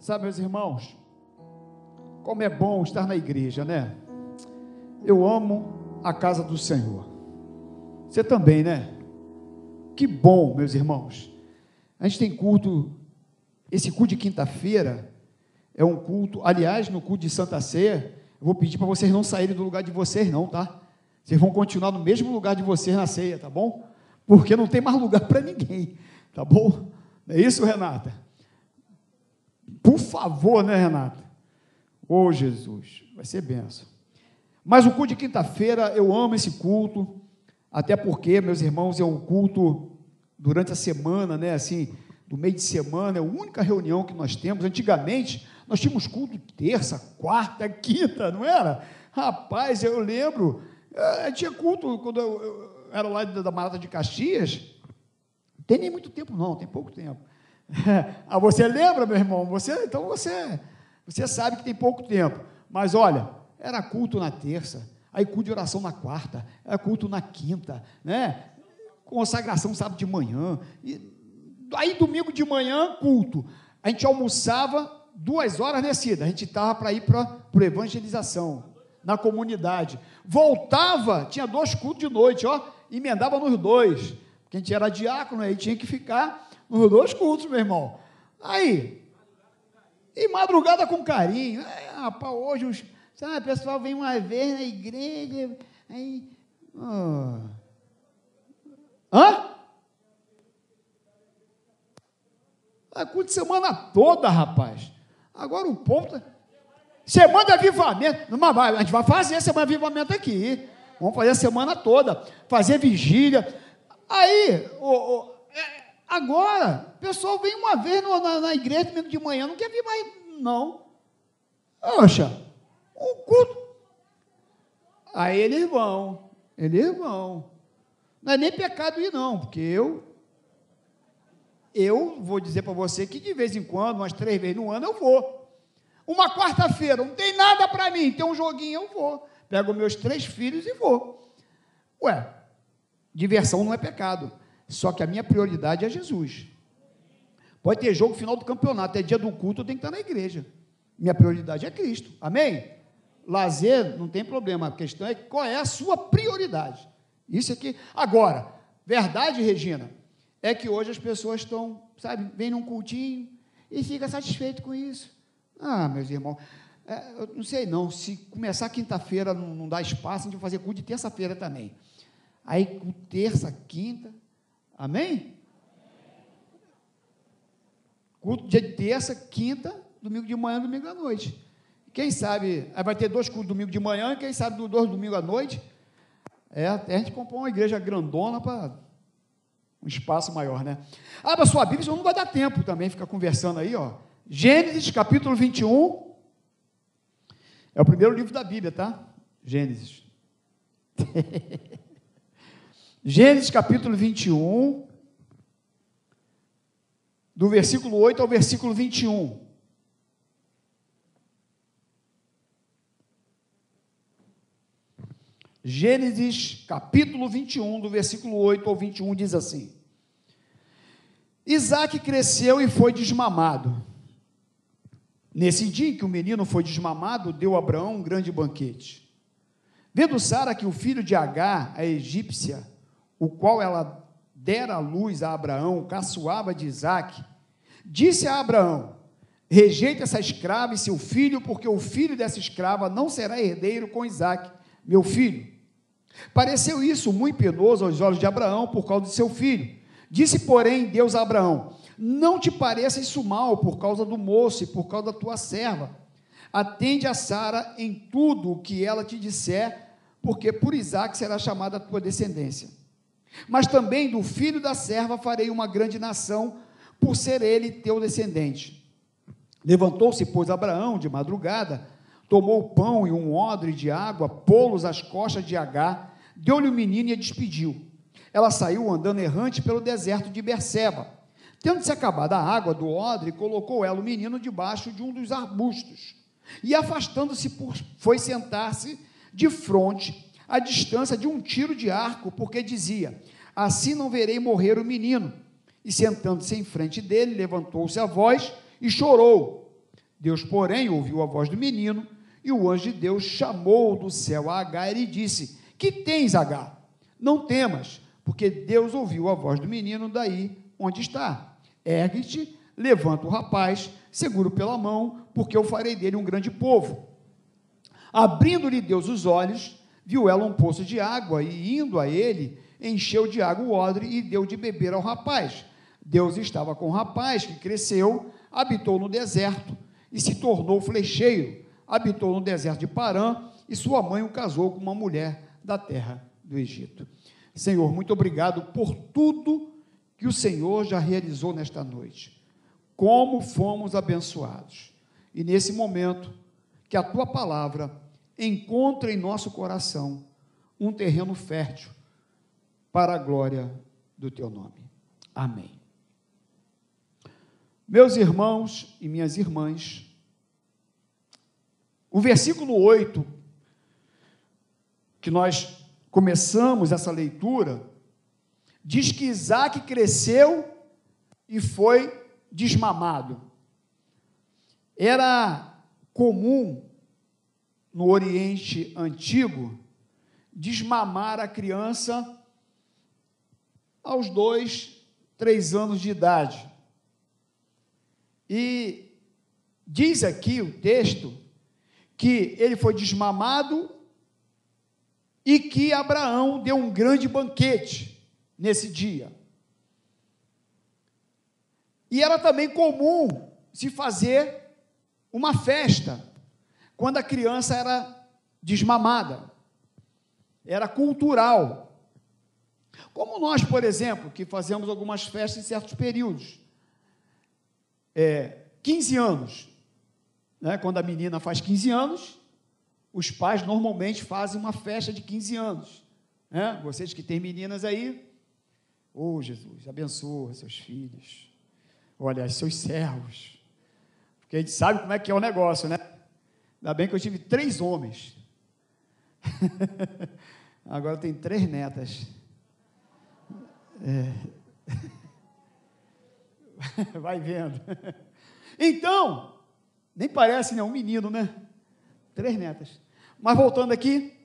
Sabe, meus irmãos, como é bom estar na igreja, né? Eu amo a casa do Senhor. Você também, né? Que bom, meus irmãos. A gente tem culto, esse culto de quinta-feira é um culto, aliás, no culto de Santa Ceia, eu vou pedir para vocês não saírem do lugar de vocês, não, tá? Vocês vão continuar no mesmo lugar de vocês na ceia, tá bom? Porque não tem mais lugar para ninguém, tá bom? Não é isso, Renata? Por favor, né, Renata? Ô oh, Jesus, vai ser benção. Mas o culto de quinta-feira, eu amo esse culto, até porque, meus irmãos, é um culto durante a semana, né? Assim, do meio de semana, é a única reunião que nós temos. Antigamente, nós tínhamos culto terça, quarta, quinta, não era? Rapaz, eu lembro, eu tinha culto quando eu, era lá da Marata de Caxias. Não tem nem muito tempo, não, tem pouco tempo. ah, você lembra, meu irmão? Você, então você, você sabe que tem pouco tempo. Mas olha, era culto na terça, aí culto de oração na quarta, era culto na quinta, né? Consagração sábado de manhã. E, aí domingo de manhã, culto. A gente almoçava duas horas, né, Cida? A gente estava para ir para a evangelização na comunidade. Voltava, tinha dois cultos de noite, ó, emendava nos dois. Porque a gente era diácono, aí tinha que ficar nos dois cultos, meu irmão. Aí, e madrugada com carinho. É, rapaz, hoje os, sabe, o pessoal vem uma vez na igreja, aí. Oh. Hã? É culto semana toda, rapaz. Agora o ponto. Semana de avivamento. A gente vai fazer a semana de avivamento aqui. Vamos fazer a semana toda. Fazer vigília. Aí, o, agora, o pessoal vem uma vez no, na, na, igreja domingo de manhã, não quer vir mais, não. Poxa, o culto. Aí eles vão. Eles vão. Não é nem pecado ir, não, porque eu eu vou dizer para você que de vez em quando, umas três vezes no ano, eu vou. Uma quarta-feira, não tem nada para mim, tem um joguinho, eu vou. Pego meus três filhos e vou. Ué, diversão não é pecado. Só que a minha prioridade é Jesus. Pode ter jogo final do campeonato, é dia do culto, eu tenho que estar na igreja. Minha prioridade é Cristo. Amém? Lazer não tem problema. A questão é qual é a sua prioridade. Isso aqui. Agora, verdade, Regina, é que hoje as pessoas estão, sabe, vêm num cultinho e fica satisfeito com isso. Ah, meus irmãos, é, eu não sei não, se começar quinta-feira não, não dá espaço, a gente vai fazer culto de terça-feira também. Aí, terça, quinta, amém? Culto dia de terça, quinta, domingo de manhã, domingo à noite. Quem sabe, aí vai ter dois cultos domingo de manhã, quem sabe dois domingo à noite. É, a gente comprou uma igreja grandona para um espaço maior, né? Abra sua Bíblia, senão não vai dar tempo também ficar conversando aí, ó. Gênesis capítulo 21. É o primeiro livro da Bíblia, tá? Gênesis. Gênesis capítulo 21, do versículo 8 ao versículo 21. Gênesis capítulo 21, do versículo 8 ao 21, diz assim: Isaac cresceu e foi desmamado. Nesse dia em que o menino foi desmamado, deu Abraão um grande banquete. Vendo Sara que o filho de Agar, a egípcia, o qual ela dera a luz a Abraão, caçoava de Isaac, disse a Abraão: Rejeita essa escrava e seu filho, porque o filho dessa escrava não será herdeiro com Isaac meu filho. Pareceu isso muito penoso aos olhos de Abraão por causa de seu filho. Disse, porém, Deus a Abraão: Não te pareça isso mal por causa do moço e por causa da tua serva. Atende a Sara em tudo o que ela te disser, porque por Isaac será chamada a tua descendência. Mas também do filho da serva farei uma grande nação, por ser ele teu descendente. Levantou-se, pois, Abraão de madrugada, tomou pão e um odre de água, pô-los às costas de Agar, deu-lhe o menino e a despediu. Ela saiu andando errante pelo deserto de Berseba. Tendo-se acabado a água do odre, colocou ela o menino debaixo de um dos arbustos. E afastando-se, foi sentar-se de frente, à distância de um tiro de arco, porque dizia: Assim não verei morrer o menino. E sentando-se em frente dele, levantou-se a voz e chorou. Deus, porém, ouviu a voz do menino, e o anjo de Deus chamou do céu a Agar e disse: Que tens, Agar? Não temas, porque Deus ouviu a voz do menino daí onde está. Ergue-te, levanta o rapaz, seguro pela mão, porque eu farei dele um grande povo. Abrindo-lhe Deus os olhos, viu ela um poço de água, e indo a ele, encheu de água o odre e deu de beber ao rapaz. Deus estava com o rapaz, que cresceu, habitou no deserto e se tornou flecheiro. Habitou no deserto de Parã e sua mãe o casou com uma mulher da terra do Egito. Senhor, muito obrigado por tudo que o Senhor já realizou nesta noite. Como fomos abençoados. E nesse momento, que a tua palavra encontre em nosso coração um terreno fértil para a glória do teu nome. Amém. Meus irmãos e minhas irmãs, o versículo 8, que nós começamos essa leitura, diz que Isaac cresceu e foi desmamado. Era comum no Oriente Antigo desmamar a criança aos dois, três anos de idade. E diz aqui o texto que ele foi desmamado e que Abraão deu um grande banquete nesse dia. E era também comum se fazer uma festa quando a criança era desmamada. Era cultural. Como nós, por exemplo, que fazemos algumas festas em certos períodos. É, 15 anos. Né, quando a menina faz 15 anos, os pais normalmente fazem uma festa de 15 anos. Né? Vocês que têm meninas aí, ô oh, Jesus, abençoa seus filhos. Olha, seus servos. Porque a gente sabe como é que é o negócio, né? Ainda bem que eu tive três homens. Agora tem três netas. É. Vai vendo. Então, nem parece né, um menino, né? Três netas. Mas voltando aqui,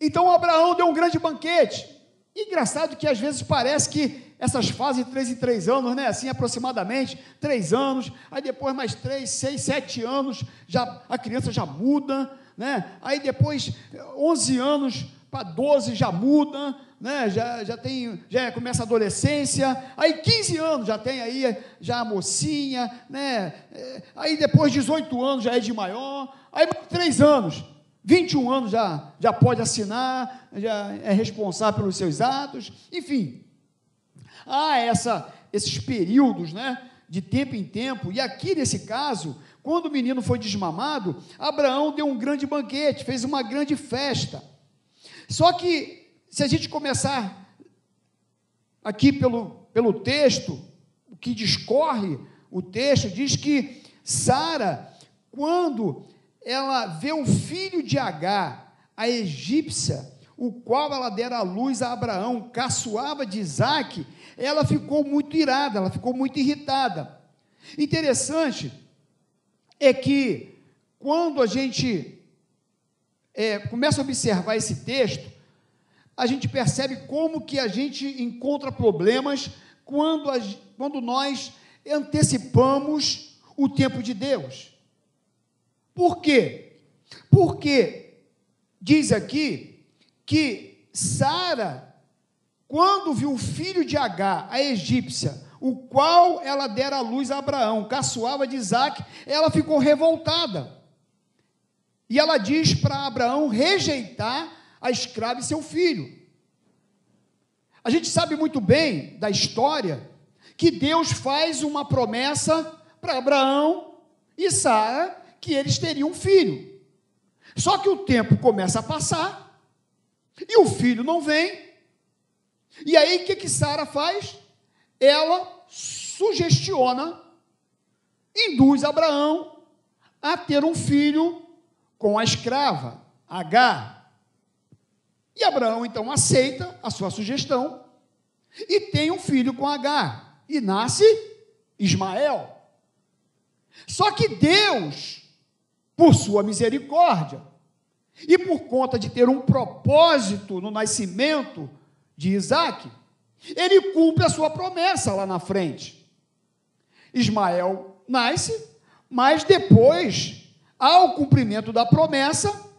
então Abraão deu um grande banquete. Engraçado que às vezes parece que essas fases de três em três anos, né? Assim aproximadamente, três anos, aí depois mais três, seis, sete anos, já a criança já muda, né? Aí depois, onze anos para doze já muda, né? Já, já tem, já começa a adolescência, aí 15 anos já tem aí já a mocinha, né? É, aí depois 18 anos já é de maior, aí três anos, 21 anos já, já pode assinar, já é responsável pelos seus atos, enfim. Há essa, esses períodos, né? De tempo em tempo, e aqui nesse caso, quando o menino foi desmamado, Abraão deu um grande banquete, fez uma grande festa. Só que se a gente começar aqui pelo, pelo texto, o que discorre o texto, diz que Sara, quando ela vê o filho de Agar, a egípcia, o qual ela dera a luz a Abraão, caçoava de Isaac, ela ficou muito irada, ela ficou muito irritada. Interessante é que quando a gente é, começa a observar esse texto, a gente percebe como que a gente encontra problemas quando, a, quando nós antecipamos o tempo de Deus. Por quê? Porque diz aqui que Sara, quando viu o filho de Agar, a egípcia, o qual ela dera a luz a Abraão, caçoava de Isaac, ela ficou revoltada. E ela diz para Abraão rejeitar a escrava e seu filho. A gente sabe muito bem da história que Deus faz uma promessa para Abraão e Sara que eles teriam um filho. Só que o tempo começa a passar e o filho não vem. E aí o que que Sara faz? Ela sugestiona, induz Abraão a ter um filho com a escrava, Agar. E Abraão então aceita a sua sugestão e tem um filho com Agar. E nasce Ismael. Só que Deus, por sua misericórdia, e por conta de ter um propósito no nascimento de Isaac, ele cumpre a sua promessa lá na frente. Ismael nasce, mas depois há o cumprimento da promessa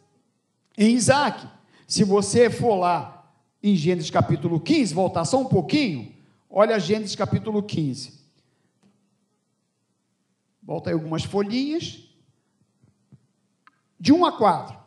em Isaac. Se você for lá em Gênesis capítulo 15, voltar só um pouquinho, olha Gênesis capítulo 15. Volta aí algumas folhinhas. De 1 a 4.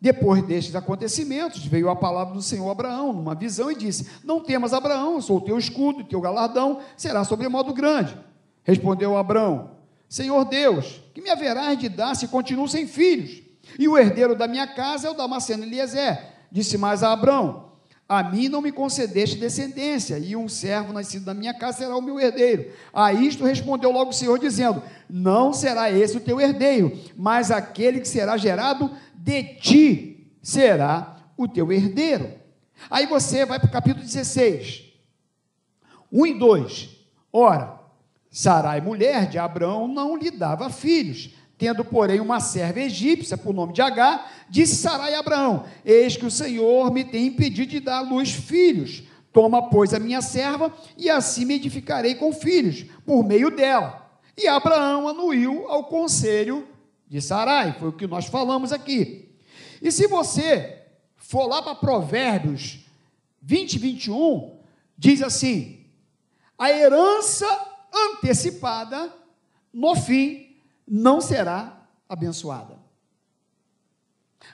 Depois destes acontecimentos, veio a palavra do Senhor a Abraão, numa visão, e disse: Não temas, Abraão, sou o teu escudo, teu galardão será sobremodo grande. Respondeu Abraão: Senhor Deus, que me haverás de dar se continuo sem filhos? E o herdeiro da minha casa é o Damasceno Eliezer. Disse mais a Abraão: A mim não me concedeste descendência, e um servo nascido da minha casa será o meu herdeiro. A isto respondeu logo o Senhor, dizendo: Não será esse o teu herdeiro, mas aquele que será gerado de ti será o teu herdeiro. Aí você vai para o capítulo 16, 1 e 2. Ora, Sarai, mulher de Abraão, não lhe dava filhos. Tendo, porém, uma serva egípcia, por nome de Agar, disse Sarai a Abraão: Eis que o Senhor me tem impedido de dar à luz filhos. Toma, pois, a minha serva, e assim me edificarei com filhos, por meio dela. E Abraão anuiu ao conselho de Sarai, foi o que nós falamos aqui. E se você for lá para Provérbios 20, 21, diz assim: a herança antecipada, no fim, não será abençoada.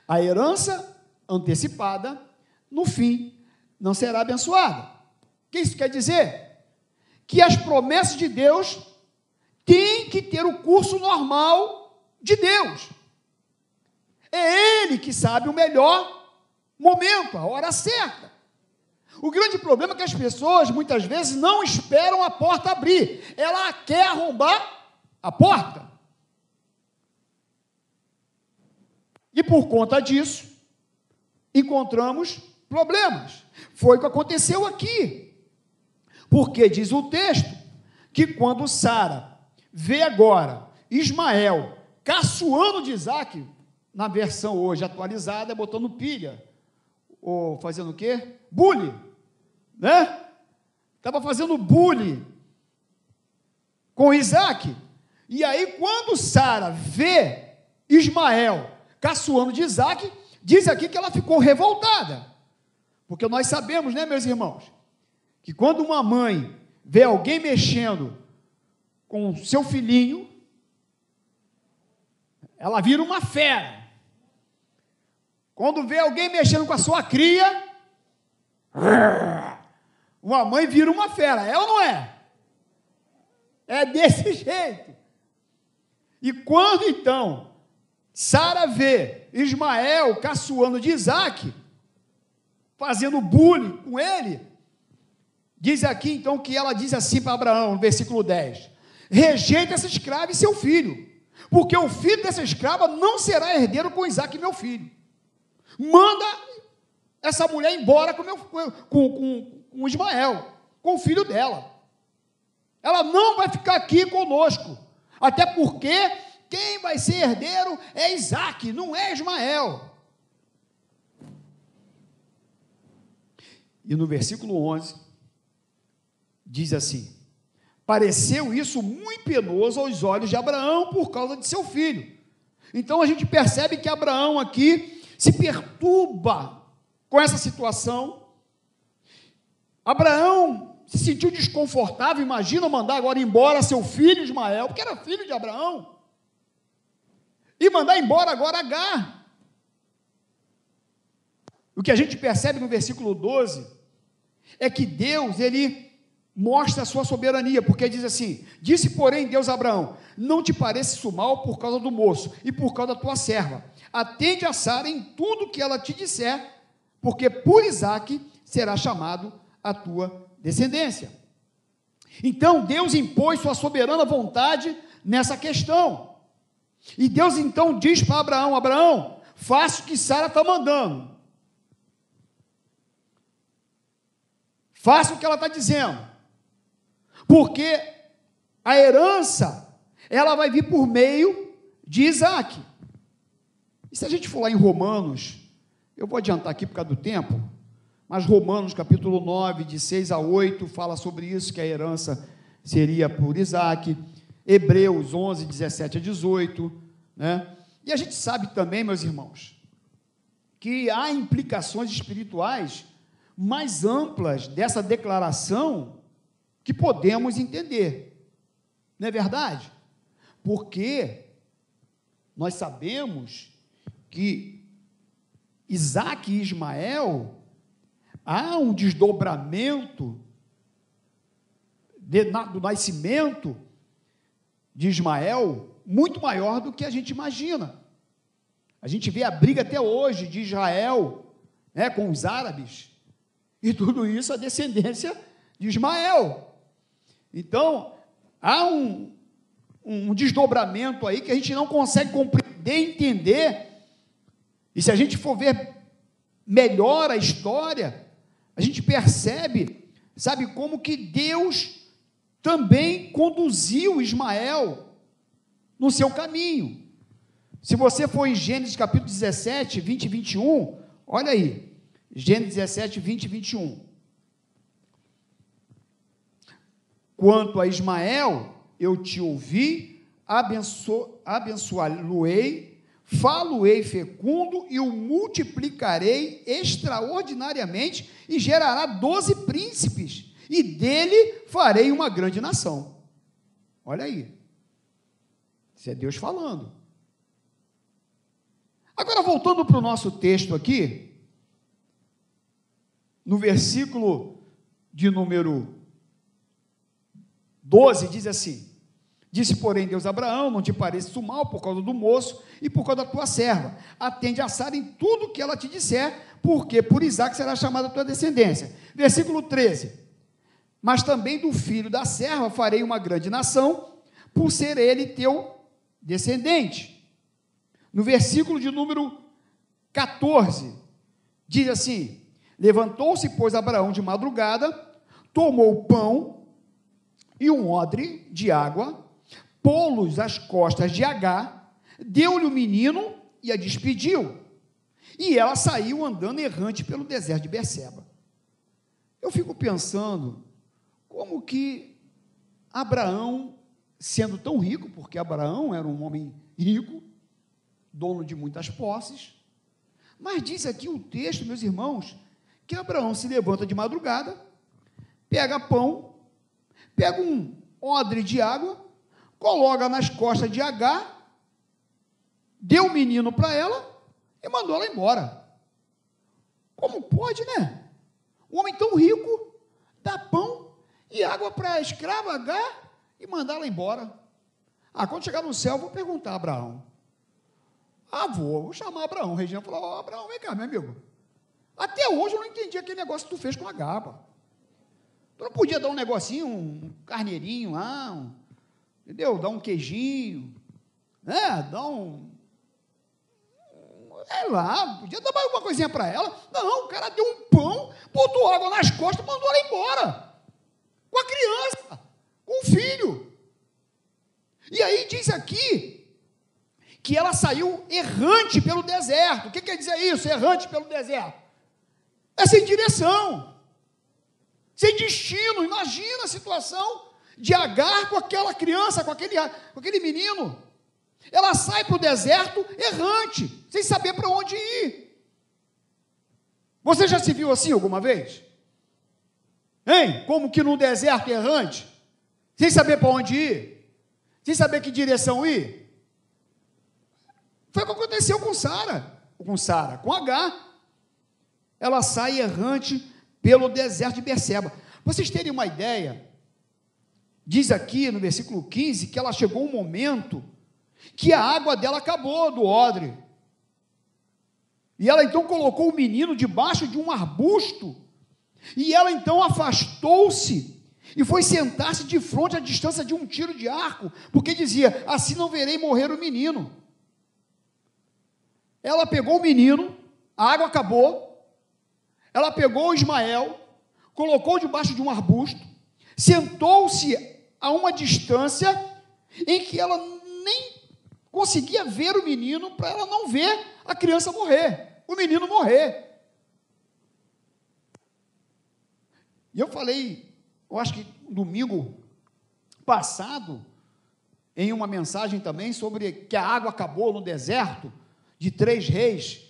A herança antecipada, no fim, não será abençoada. O que isso quer dizer? Que as promessas de Deus têm que ter o curso normal de Deus. É Ele que sabe o melhor momento, a hora certa. O grande problema é que as pessoas muitas vezes não esperam a porta abrir, ela quer arrombar a porta. E por conta disso, encontramos problemas. Foi o que aconteceu aqui. Porque diz o texto que quando Sara vê agora Ismael caçoando de Isaac, na versão hoje atualizada, botando pilha. Ou fazendo o quê? Bullying. Né? Estava fazendo bullying com Isaac. E aí, quando Sara vê Ismael caçoando de Isaac, diz aqui que ela ficou revoltada. Porque nós sabemos, né, meus irmãos, que quando uma mãe vê alguém mexendo com seu filhinho, ela vira uma fera. Quando vê alguém mexendo com a sua cria, uma mãe vira uma fera, é ou não é? É desse jeito. E quando então Sara vê Ismael caçoando de Isaac, fazendo bullying com ele, diz aqui então que ela diz assim para Abraão, no versículo 10: rejeita essa escrava e seu filho porque o filho dessa escrava não será herdeiro com Isaac, meu filho. Manda essa mulher embora com, meu, com, com, com Ismael, com o filho dela. Ela não vai ficar aqui conosco, até porque quem vai ser herdeiro é Isaac, não é Ismael. E no versículo 11, diz assim: Pareceu isso muito penoso aos olhos de Abraão por causa de seu filho. Então a gente percebe que Abraão aqui se perturba com essa situação. Abraão se sentiu desconfortável, imagina mandar agora embora seu filho Ismael, porque era filho de Abraão, e mandar embora agora Agar. O que a gente percebe no versículo 12 é que Deus, ele mostra a sua soberania, porque diz assim: Disse, porém, Deus a Abraão: Não te pareça isso mal por causa do moço e por causa da tua serva. Atende a Sara em tudo que ela te disser, porque por Isaque será chamado a tua descendência. Então Deus impôs sua soberana vontade nessa questão. E Deus então diz para Abraão: Abraão, faça o que Sara está mandando. Faça o que ela está dizendo. Porque a herança ela vai vir por meio de Isaac. E se a gente for lá em Romanos, eu vou adiantar aqui por causa do tempo, mas Romanos capítulo 9, de 6 a 8, fala sobre isso, que a herança seria por Isaac. Hebreus 11, 17 a 18, né? E a gente sabe também, meus irmãos, que há implicações espirituais mais amplas dessa declaração que podemos entender. Não é verdade? Porque nós sabemos que Isaac e Ismael há um desdobramento de, na, do nascimento de Ismael muito maior do que a gente imagina. A gente vê a briga até hoje de Israel né, com os árabes, e tudo isso a descendência de Ismael. Então, há um, um desdobramento aí que a gente não consegue compreender, entender, e se a gente for ver melhor a história, a gente percebe, sabe, como que Deus também conduziu Ismael no seu caminho. Se você for em Gênesis capítulo 17, 20 e 21, olha aí. Gênesis 17, 20 e 21. Quanto a Ismael, eu te ouvi, abenço, abençoá-lo-ei, falo-ei fecundo e o multiplicarei extraordinariamente e gerará doze príncipes e dele farei uma grande nação. Olha aí. Isso é Deus falando. Agora, voltando para o nosso texto aqui, no versículo de número 12, diz assim: Disse, porém, Deus a Abraão: Não te pareça mal por causa do moço e por causa da tua serva. Atende a Sara em tudo que ela te disser, porque por Isaac será chamada a tua descendência. Versículo 13: mas também do filho da serva farei uma grande nação, por ser ele teu descendente. No versículo de número 14, diz assim: Levantou-se, pois, Abraão de madrugada, tomou pão e um odre de água, pô-los às costas de H, deu-lhe o menino e a despediu. E ela saiu andando errante pelo deserto de Berseba. Eu fico pensando como que Abraão, sendo tão rico, porque Abraão era um homem rico, dono de muitas posses, mas diz aqui o texto, meus irmãos, que Abraão se levanta de madrugada, pega pão, pega um odre de água, coloca nas costas de H, deu o menino para ela e mandou ela embora. Como pode, né? Um homem tão rico dá pão e água para a escrava H e mandá-la embora. Ah, quando chegar no céu, vou perguntar a Abraão. Ah, vou, vou chamar Abraão. Regina falou: oh, Abraão, vem cá, meu amigo. Até hoje eu não entendi aquele negócio que tu fez com a gaba. Tu não podia dar um negocinho, um carneirinho lá, um, entendeu? Dar um queijinho, né? Dar um. É lá, podia dar mais uma coisinha para ela. Não, o cara deu um pão, botou água nas costas e mandou ela embora com a criança, com o filho. E aí diz aqui que ela saiu errante pelo deserto. O que quer dizer isso, errante pelo deserto? É sem direção, sem destino. Imagina a situação de Agar com aquela criança, com aquele, com aquele menino. Ela sai para o deserto errante, sem saber para onde ir. Você já se viu assim alguma vez? Hein? Como que num deserto errante, sem saber para onde ir, sem saber que direção ir. Foi o que aconteceu com Sara, com Sara, com H. Ela sai errante pelo deserto de Berseba. Vocês terem uma ideia, diz aqui no versículo 15 que ela chegou um momento que a água dela acabou do odre. E ela então colocou o menino debaixo de um arbusto e ela então afastou-se e foi sentar-se de frente à distância de um tiro de arco, porque dizia: Assim não verei morrer o menino. Ela pegou o menino, a água acabou, ela pegou Ismael, colocou debaixo de um arbusto, sentou-se a uma distância em que ela nem conseguia ver o menino para ela não ver a criança morrer, o menino morrer. E eu falei, eu acho que domingo passado, em uma mensagem também sobre que a água acabou no deserto, de três reis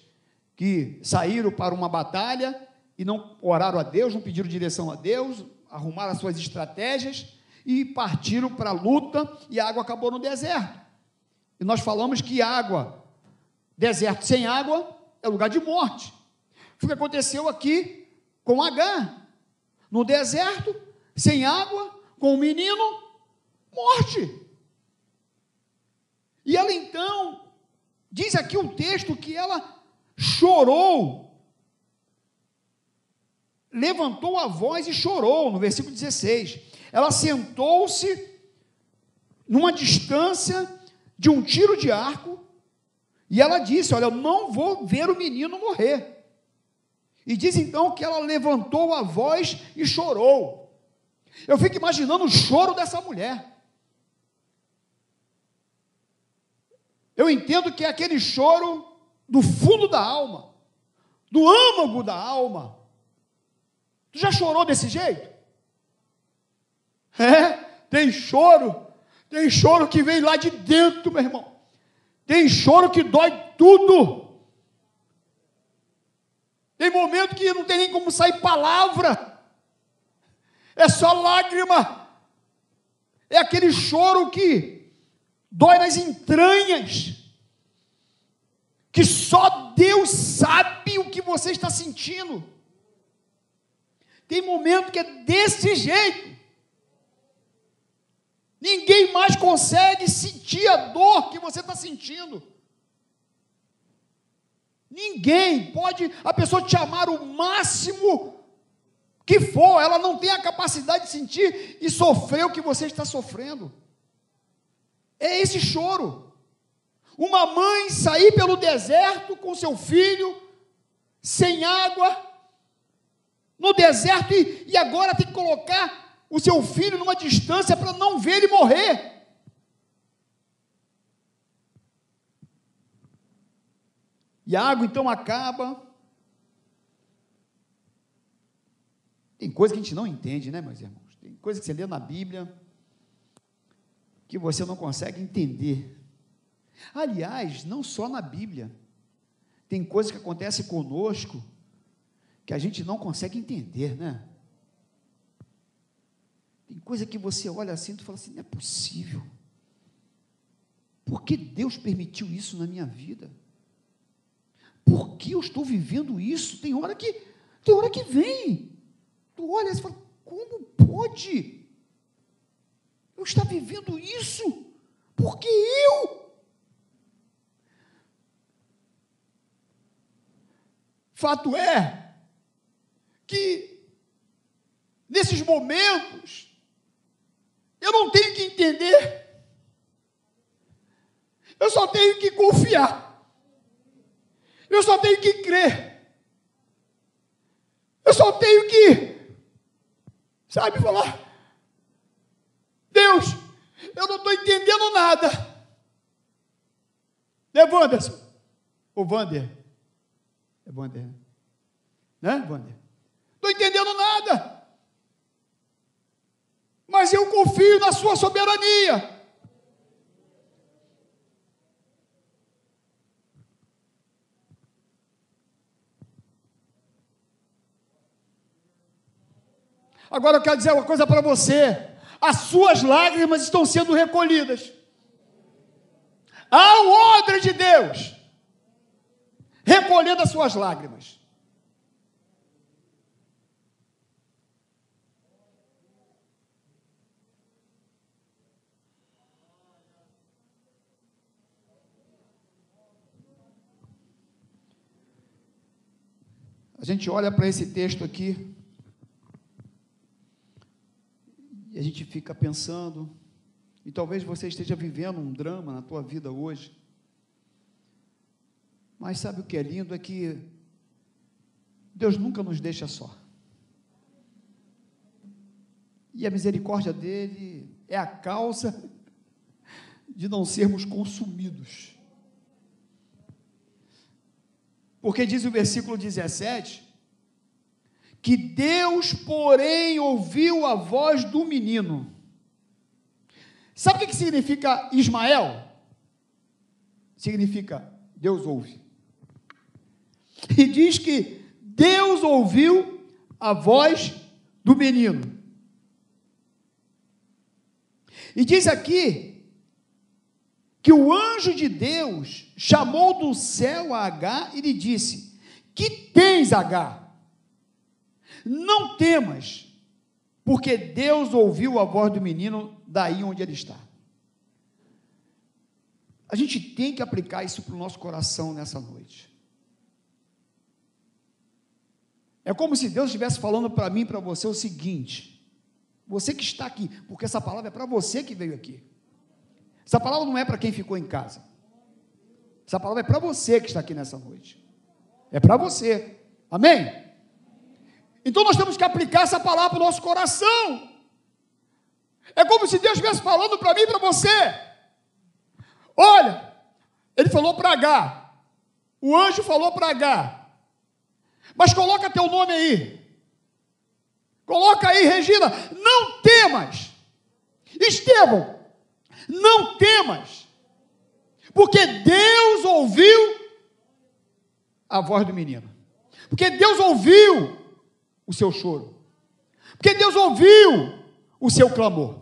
que saíram para uma batalha e não oraram a Deus, não pediram direção a Deus, arrumaram as suas estratégias e partiram para a luta e a água acabou no deserto. E nós falamos que água, deserto sem água, é lugar de morte. Foi o que aconteceu aqui com H. No deserto, sem água, com o menino, morte. E ela então, diz aqui o texto que ela chorou, levantou a voz e chorou, no versículo 16. Ela sentou-se numa distância de um tiro de arco, e ela disse: Olha, eu não vou ver o menino morrer. E diz então que ela levantou a voz e chorou. Eu fico imaginando o choro dessa mulher. Eu entendo que é aquele choro do fundo da alma, do âmago da alma. Tu já chorou desse jeito? É, tem choro, tem choro que vem lá de dentro, meu irmão. Tem choro que dói tudo. Tem momento que não tem nem como sair palavra, é só lágrima, é aquele choro que dói nas entranhas, que só Deus sabe o que você está sentindo. Tem momento que é desse jeito. Ninguém mais consegue sentir a dor que você está sentindo. Ninguém pode, a pessoa te amar o máximo que for, ela não tem a capacidade de sentir e sofrer o que você está sofrendo. É esse choro. Uma mãe sair pelo deserto com seu filho, sem água, no deserto, e, e agora tem que colocar o seu filho numa distância para não ver ele morrer. E a água então acaba. Tem coisa que a gente não entende, né, meus irmãos? Tem coisa que você lê na Bíblia que você não consegue entender. Aliás, não só na Bíblia. Tem coisas que acontecem conosco que a gente não consegue entender, né? Tem coisa que você olha assim e fala assim, não é possível. Por que Deus permitiu isso na minha vida? Por que eu estou vivendo isso? Tem hora que, tem hora que vem. Tu olha e fala, como pode? Eu estar vivendo isso? Porque eu? Fato é que nesses momentos eu não tenho que entender. Eu só tenho que confiar. Eu só tenho que crer. Eu só tenho que, sabe, falar: Deus, eu não estou entendendo nada. Né, Wanderson? O Wander. É Wander, né? Né, Wander? Estou entendendo nada. Mas eu confio na sua soberania. Agora eu quero dizer uma coisa para você: as suas lágrimas estão sendo recolhidas. Há um odre de Deus recolhendo as suas lágrimas. A gente olha para esse texto aqui, E a gente fica pensando, e talvez você esteja vivendo um drama na tua vida hoje. Mas sabe o que é lindo é que Deus nunca nos deixa só. E a misericórdia dele é a causa de não sermos consumidos. Porque diz o versículo 17: que Deus, porém, ouviu a voz do menino. Sabe o que significa Ismael? Significa Deus ouve. E diz que Deus ouviu a voz do menino. E diz aqui que o anjo de Deus chamou do céu a H e lhe disse: Que tens, H? Não temas, porque Deus ouviu a voz do menino daí onde ele está. A gente tem que aplicar isso para o nosso coração nessa noite. É como se Deus estivesse falando para mim e para você o seguinte: você que está aqui, porque essa palavra é para você que veio aqui. Essa palavra não é para quem ficou em casa. Essa palavra é para você que está aqui nessa noite. É para você. Amém? Então nós temos que aplicar essa palavra para o nosso coração. É como se Deus estivesse falando para mim e para você. Olha, ele falou para H. O anjo falou para H. Mas coloca teu nome aí. Coloca aí, Regina. Não temas. Estevão, não temas. Porque Deus ouviu a voz do menino. Porque Deus ouviu o seu choro. Porque Deus ouviu o seu clamor.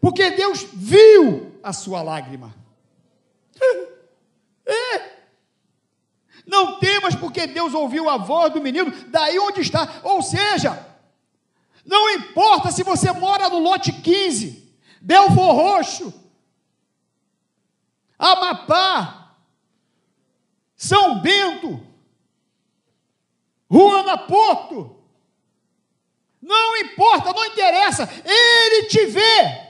Porque Deus viu a sua lágrima. É. Não temas, porque Deus ouviu a voz do menino, daí onde está. Ou seja, não importa se você mora no lote 15, Belfor Roxo, Amapá, São Bento, Ruana Porto, não importa, não interessa, Ele te vê.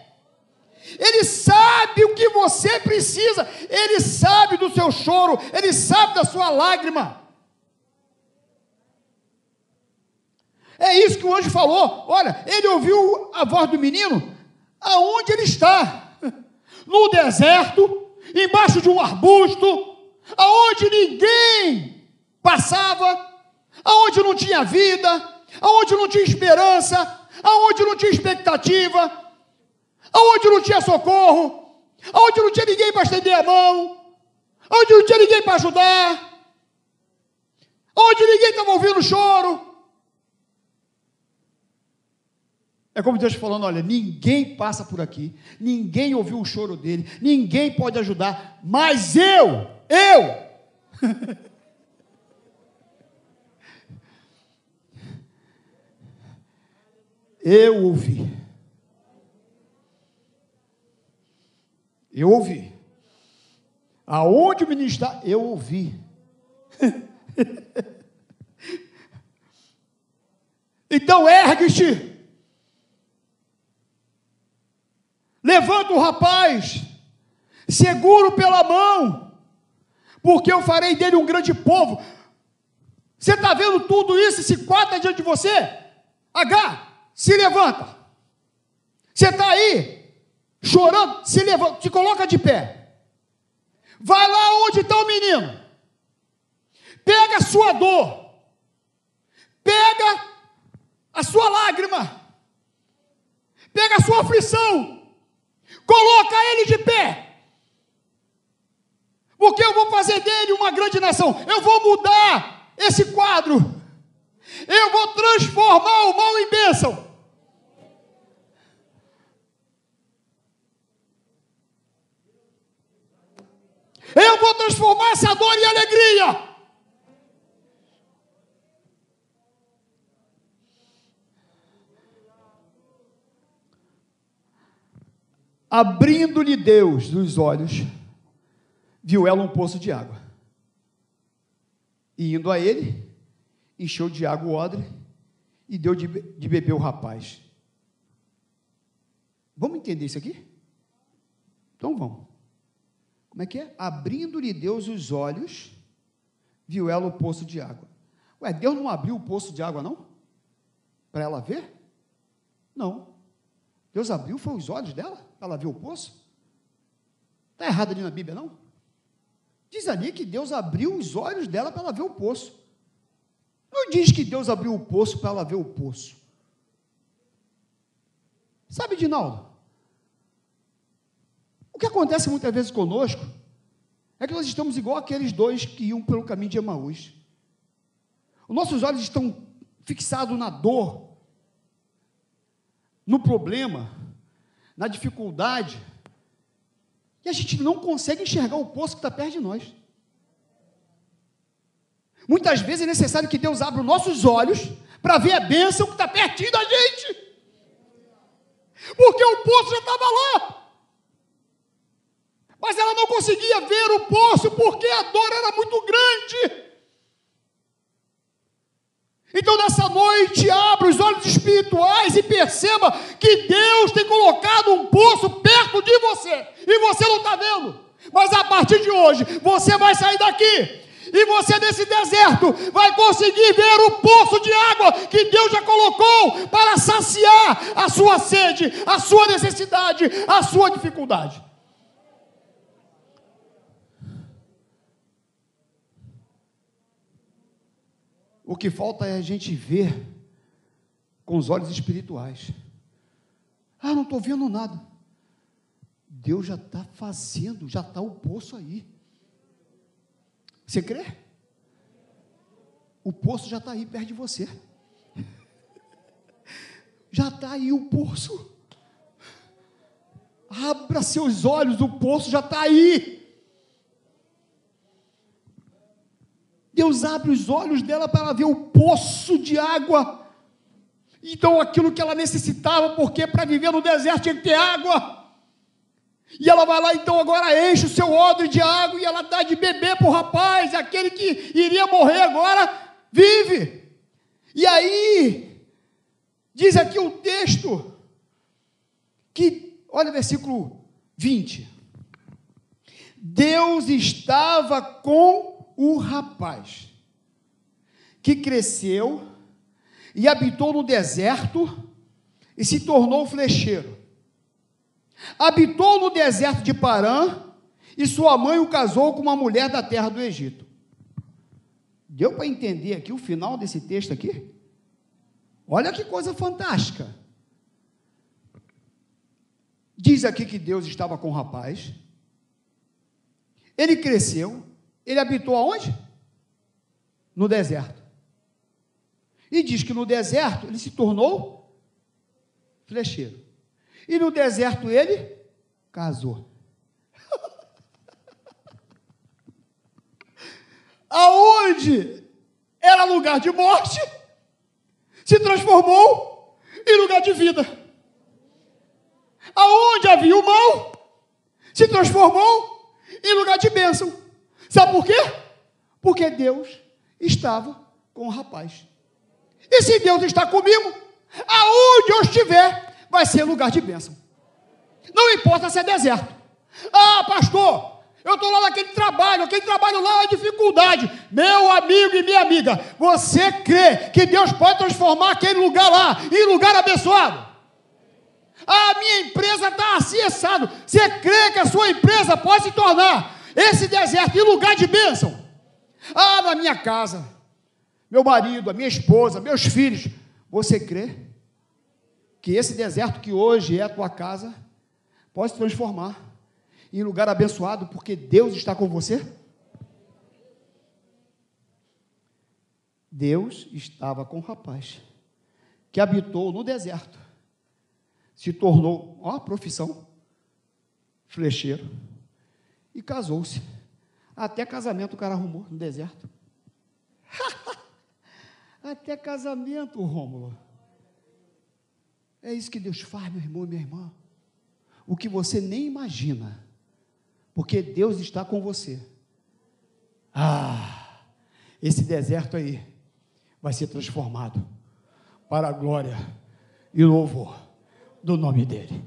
Ele sabe o que você precisa, Ele sabe do seu choro, Ele sabe da sua lágrima. É isso que o anjo falou. Olha, ele ouviu a voz do menino aonde ele está? No deserto, embaixo de um arbusto, aonde ninguém passava, aonde não tinha vida, aonde não tinha esperança, aonde não tinha expectativa, aonde não tinha socorro, aonde não tinha ninguém para estender a mão, aonde não tinha ninguém para ajudar, aonde ninguém estava ouvindo choro. É como Deus falando: olha, ninguém passa por aqui, ninguém ouviu o choro dele, ninguém pode ajudar, mas eu, eu. Eu ouvi. Eu ouvi. Aonde o menino está, eu ouvi. então ergue-te. Levanta o rapaz, seguro pela mão, porque eu farei dele um grande povo. Você está vendo tudo isso, esse quadro diante de você? H, se levanta. Você está aí, chorando, se levanta, se coloca de pé. Vai lá onde está o menino. Pega a sua dor. Pega a sua lágrima. Pega a sua aflição. Coloca ele de pé. Porque eu vou fazer dele uma grande nação. Eu vou mudar esse quadro. Eu vou transformar o mal em bênção. Eu vou transformar essa dor em alegria. Abrindo-lhe Deus os olhos, viu ela um poço de água. E indo a ele, encheu de água o odre e deu de, de beber o rapaz. Vamos entender isso aqui? Então vamos. Como é que é? Abrindo-lhe Deus os olhos, viu ela o poço de água. Ué, Deus não abriu o poço de água, não? Para ela ver? Não. Deus abriu, foi os olhos dela, ela viu o poço. Está errado ali na Bíblia, não? Diz ali que Deus abriu os olhos dela para ela ver o poço. Não diz que Deus abriu o poço para ela ver o poço. Sabe, Dinaldo? O que acontece muitas vezes conosco é que nós estamos igual aqueles dois que iam pelo caminho de Emaús. Os nossos olhos estão fixados na dor, no problema, na dificuldade, e a gente não consegue enxergar o poço que está perto de nós. Muitas vezes é necessário que Deus abra os nossos olhos para ver a bênção que está pertinho da gente, porque o poço já estava lá. Mas ela não conseguia ver o poço porque a dor era muito grande. Então, nessa noite, abra os olhos espirituais e perceba que Deus tem colocado um poço perto de você e você não está vendo. Mas a partir de hoje, você vai sair daqui e você nesse deserto vai conseguir ver o poço de água que Deus já colocou para saciar a sua sede, a sua necessidade, a sua dificuldade. O que falta é a gente ver com os olhos espirituais. Ah, não estou vendo nada. Deus já está fazendo, já está o poço aí. Você crê? O poço já está aí perto de você. Já está aí o poço. Abra seus olhos, o poço já está aí. Deus abre os olhos dela para ver o poço de água. Então, aquilo que ela necessitava, porque para viver no deserto tinha que ter água. E ela vai lá, então, agora enche o seu odre de água e ela dá de beber para o rapaz, aquele que iria morrer agora, vive. E aí, diz aqui o texto, que, olha o versículo 20: Deus estava com o rapaz que cresceu e habitou no deserto e se tornou flecheiro. Habitou no deserto de Parã e sua mãe o casou com uma mulher da terra do Egito. Deu para entender aqui o final desse texto aqui? Olha que coisa fantástica. Diz aqui que Deus estava com o rapaz. Ele cresceu, ele habitou aonde? No deserto. E diz que no deserto ele se tornou flecheiro. E no deserto ele casou. Aonde era lugar de morte, se transformou em lugar de vida. Aonde havia o mal, se transformou em lugar de bênção. Sabe por quê? Porque Deus estava com o rapaz. E se Deus está comigo, aonde eu estiver, vai ser lugar de bênção. Não importa se é deserto. Ah, pastor, eu estou lá naquele trabalho, aquele trabalho lá é dificuldade. Meu amigo e minha amiga, você crê que Deus pode transformar aquele lugar lá em lugar abençoado? A minha empresa está assado. Você crê que a sua empresa pode se tornar esse deserto em lugar de bênção. Ah, na minha casa, meu marido, a minha esposa, meus filhos. Você crê que esse deserto que hoje é a tua casa pode se transformar em lugar abençoado porque Deus está com você? Deus estava com o rapaz que habitou no deserto, se tornou, ó, profissão, flecheiro e casou-se. Até casamento o cara arrumou no deserto. Até casamento, Rômulo. É isso que Deus faz, meu irmão e minha irmã. O que você nem imagina. Porque Deus está com você. Ah, esse deserto aí vai ser transformado para a glória e louvor do nome dEle.